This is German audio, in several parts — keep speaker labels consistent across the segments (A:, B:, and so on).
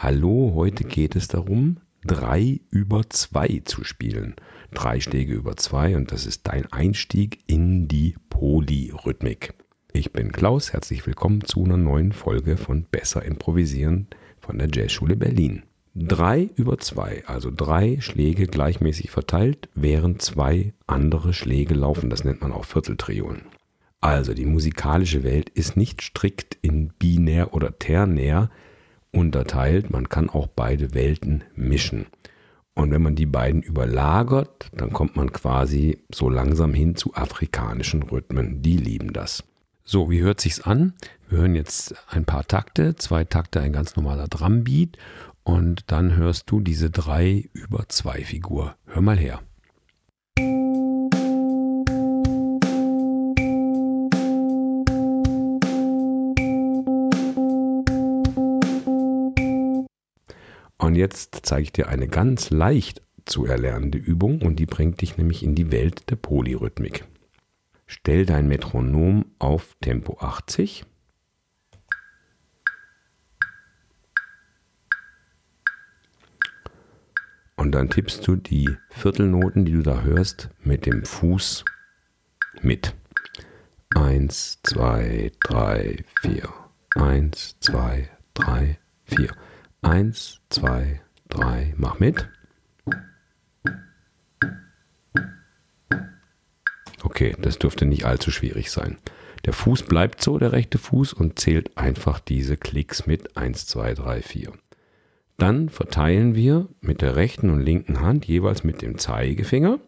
A: Hallo, heute geht es darum, drei über zwei zu spielen. Drei Schläge über zwei und das ist dein Einstieg in die Polyrhythmik. Ich bin Klaus, herzlich willkommen zu einer neuen Folge von Besser Improvisieren von der Jazzschule Berlin. Drei über zwei, also drei Schläge gleichmäßig verteilt, während zwei andere Schläge laufen. Das nennt man auch Vierteltriolen. Also die musikalische Welt ist nicht strikt in binär oder ternär, unterteilt. Man kann auch beide Welten mischen. Und wenn man die beiden überlagert, dann kommt man quasi so langsam hin zu afrikanischen Rhythmen. Die lieben das. So, wie hört sich's an? Wir hören jetzt ein paar Takte, zwei Takte, ein ganz normaler Drumbeat und dann hörst du diese drei über zwei Figur. Hör mal her. Jetzt zeige ich dir eine ganz leicht zu erlernende Übung und die bringt dich nämlich in die Welt der Polyrhythmik. Stell dein Metronom auf Tempo 80. Und dann tippst du die Viertelnoten, die du da hörst, mit dem Fuß mit. Eins, zwei, drei, vier. Eins, zwei, drei, vier. Eins, zwei, drei, mach mit. Okay, das dürfte nicht allzu schwierig sein. Der Fuß bleibt so, der rechte Fuß, und zählt einfach diese Klicks mit 1, 2, 3, 4. Dann verteilen wir mit der rechten und linken Hand jeweils mit dem Zeigefinger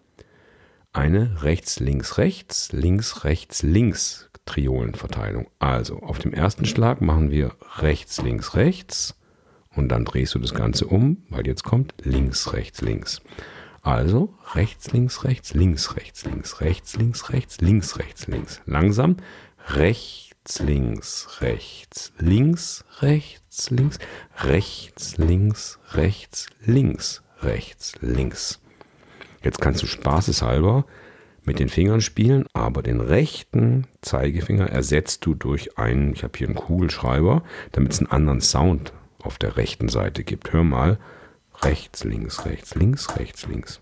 A: eine rechts, links, rechts, links, rechts, links Triolenverteilung. Also auf dem ersten Schlag machen wir rechts, links, rechts, und dann drehst du das Ganze um, weil jetzt kommt links, rechts, links. Also rechts, links, rechts, links, rechts, links, rechts, links, rechts, links, rechts, links. Langsam rechts, links, rechts, links, rechts, links, rechts, links, rechts, links, rechts, links. Jetzt kannst du spaßeshalber mit den Fingern spielen, aber den rechten Zeigefinger ersetzt du durch einen, ich habe hier einen Kugelschreiber, damit es einen anderen Sound auf der rechten Seite gibt. Hör mal. Rechts, links, rechts, links, rechts, links.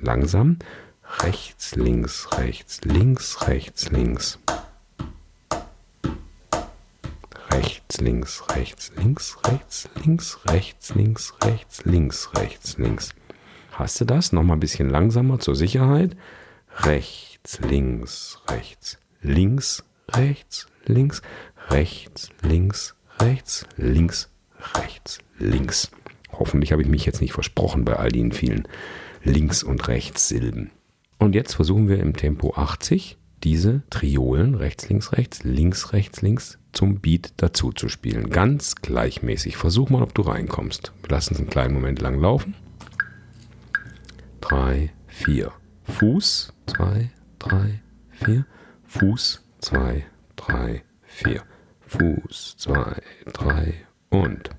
A: Langsam. Rechts, links, rechts, links, rechts, links. Rechts, links, rechts, links, rechts, links, rechts, links, rechts, links, rechts, links. Hast du das? Nochmal ein bisschen langsamer zur Sicherheit. Rechts, links, rechts, links, rechts, links, rechts, links, rechts, links, rechts, links. Hoffentlich habe ich mich jetzt nicht versprochen bei all den vielen Links- und Rechts-Silben. Und jetzt versuchen wir im Tempo 80 diese Triolen rechts, links, rechts, links, rechts, links zum Beat dazu zu spielen. Ganz gleichmäßig. Versuch mal, ob du reinkommst. Wir lassen es einen kleinen Moment lang laufen. Drei, vier. Fuß, zwei, drei, vier. Fuß, zwei, drei, vier. Fuß, zwei, drei und.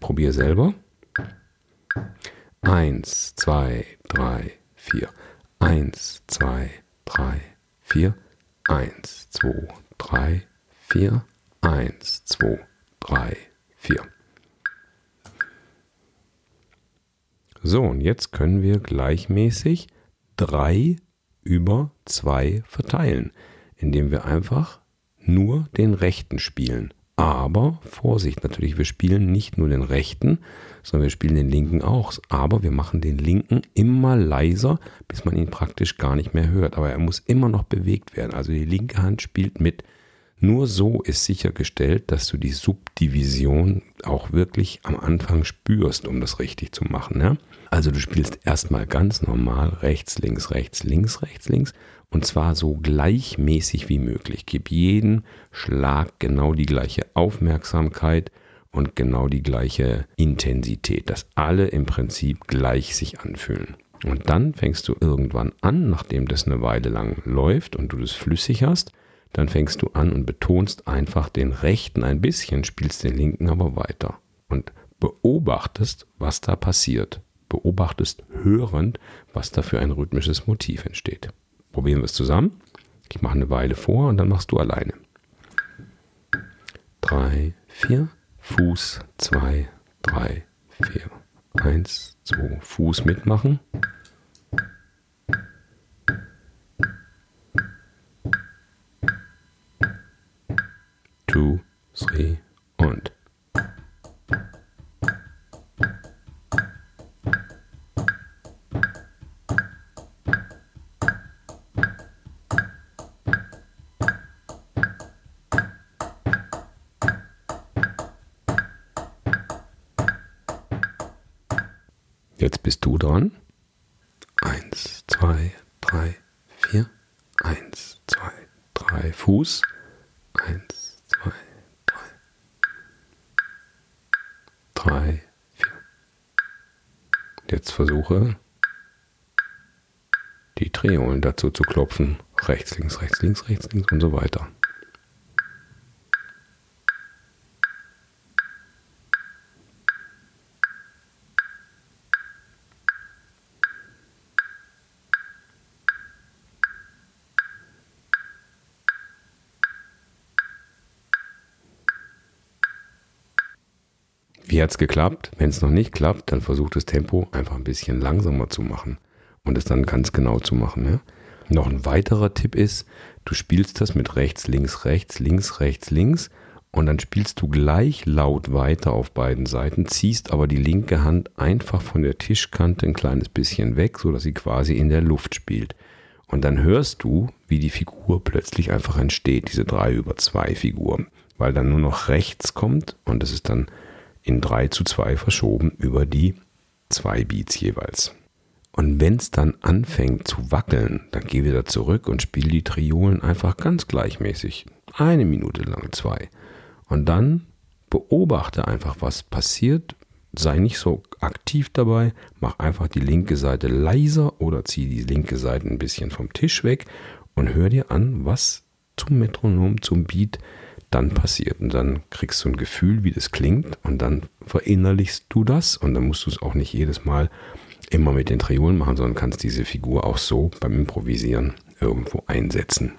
A: Probier selber. Eins, zwei, drei, vier. Eins, zwei, drei, vier. Eins, zwei, drei, vier. Eins, zwei, drei, vier. So, und jetzt können wir gleichmäßig 3 über 2 verteilen, indem wir einfach nur den rechten spielen. Aber Vorsicht natürlich, wir spielen nicht nur den rechten, sondern wir spielen den linken auch. Aber wir machen den linken immer leiser, bis man ihn praktisch gar nicht mehr hört. Aber er muss immer noch bewegt werden. Also die linke Hand spielt mit. Nur so ist sichergestellt, dass du die Subdivision auch wirklich am Anfang spürst, um das richtig zu machen. Ja? Also du spielst erstmal ganz normal rechts, links, rechts, links, rechts, links und zwar so gleichmäßig wie möglich. Gib jeden Schlag genau die gleiche Aufmerksamkeit und genau die gleiche Intensität, dass alle im Prinzip gleich sich anfühlen. Und dann fängst du irgendwann an, nachdem das eine Weile lang läuft und du das flüssig hast, dann fängst du an und betonst einfach den rechten ein bisschen, spielst den linken aber weiter und beobachtest, was da passiert. Beobachtest hörend, was da für ein rhythmisches Motiv entsteht. Probieren wir es zusammen. Ich mache eine Weile vor und dann machst du alleine. Drei, vier, Fuß, zwei, drei, vier. Eins, zwei, Fuß mitmachen. Two, three und. Jetzt bist du dran. Eins, zwei, drei, vier. Eins, zwei, drei. Fuß. Eins, zwei, drei. Drei, vier. Jetzt versuche die Triolen dazu zu klopfen. Rechts, links, rechts, links, rechts, links und so weiter. Wie hat es geklappt? Wenn es noch nicht klappt, dann versuch das Tempo einfach ein bisschen langsamer zu machen und es dann ganz genau zu machen. Ja? Noch ein weiterer Tipp ist, du spielst das mit rechts, links, rechts, links, rechts, links und dann spielst du gleich laut weiter auf beiden Seiten, ziehst aber die linke Hand einfach von der Tischkante ein kleines bisschen weg, sodass sie quasi in der Luft spielt. Und dann hörst du, wie die Figur plötzlich einfach entsteht, diese 3 über 2 Figur, weil dann nur noch rechts kommt und es ist dann in 3 zu 2 verschoben über die zwei Beats jeweils. Und wenn es dann anfängt zu wackeln, dann geh wieder zurück und spiel die Triolen einfach ganz gleichmäßig. Eine Minute lang, zwei. Und dann beobachte einfach, was passiert. Sei nicht so aktiv dabei. Mach einfach die linke Seite leiser oder zieh die linke Seite ein bisschen vom Tisch weg und hör dir an, was zum Metronom, zum Beat dann passiert. Und dann kriegst du ein Gefühl, wie das klingt und dann verinnerlichst du das und dann musst du es auch nicht jedes Mal immer mit den Triolen machen, sondern kannst diese Figur auch so beim Improvisieren irgendwo einsetzen.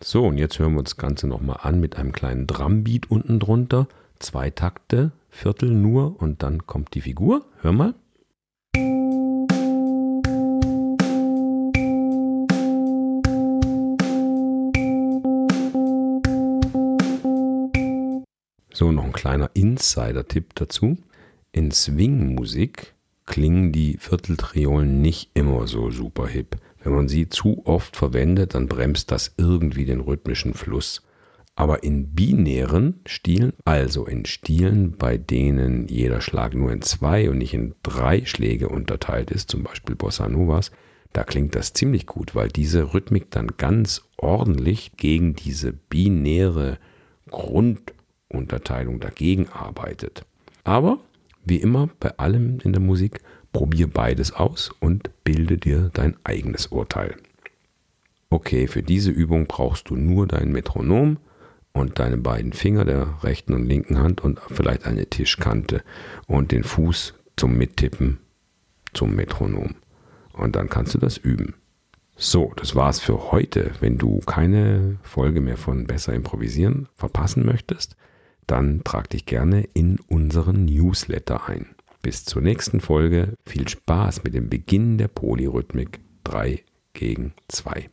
A: So, und jetzt hören wir uns das Ganze nochmal an mit einem kleinen Drumbeat unten drunter. Zwei Takte, Viertel nur und dann kommt die Figur. Hör mal. So, noch ein kleiner Insider-Tipp dazu. In Swing-Musik klingen die Vierteltriolen nicht immer so super hip. Wenn man sie zu oft verwendet, dann bremst das irgendwie den rhythmischen Fluss. Aber in binären Stilen, also in Stilen, bei denen jeder Schlag nur in zwei und nicht in drei Schläge unterteilt ist, zum Beispiel Bossa Novas, da klingt das ziemlich gut, weil diese Rhythmik dann ganz ordentlich gegen diese binäre Grund Unterteilung dagegen arbeitet. Aber wie immer bei allem in der Musik, probier beides aus und bilde dir dein eigenes Urteil. Okay, für diese Übung brauchst du nur dein Metronom und deine beiden Finger der rechten und linken Hand und vielleicht eine Tischkante und den Fuß zum Mittippen zum Metronom. Und dann kannst du das üben. So, das war's für heute. Wenn du keine Folge mehr von Besser improvisieren verpassen möchtest, dann trag dich gerne in unseren Newsletter ein. Bis zur nächsten Folge. Viel Spaß mit dem Beginn der Polyrhythmik 3 gegen 2.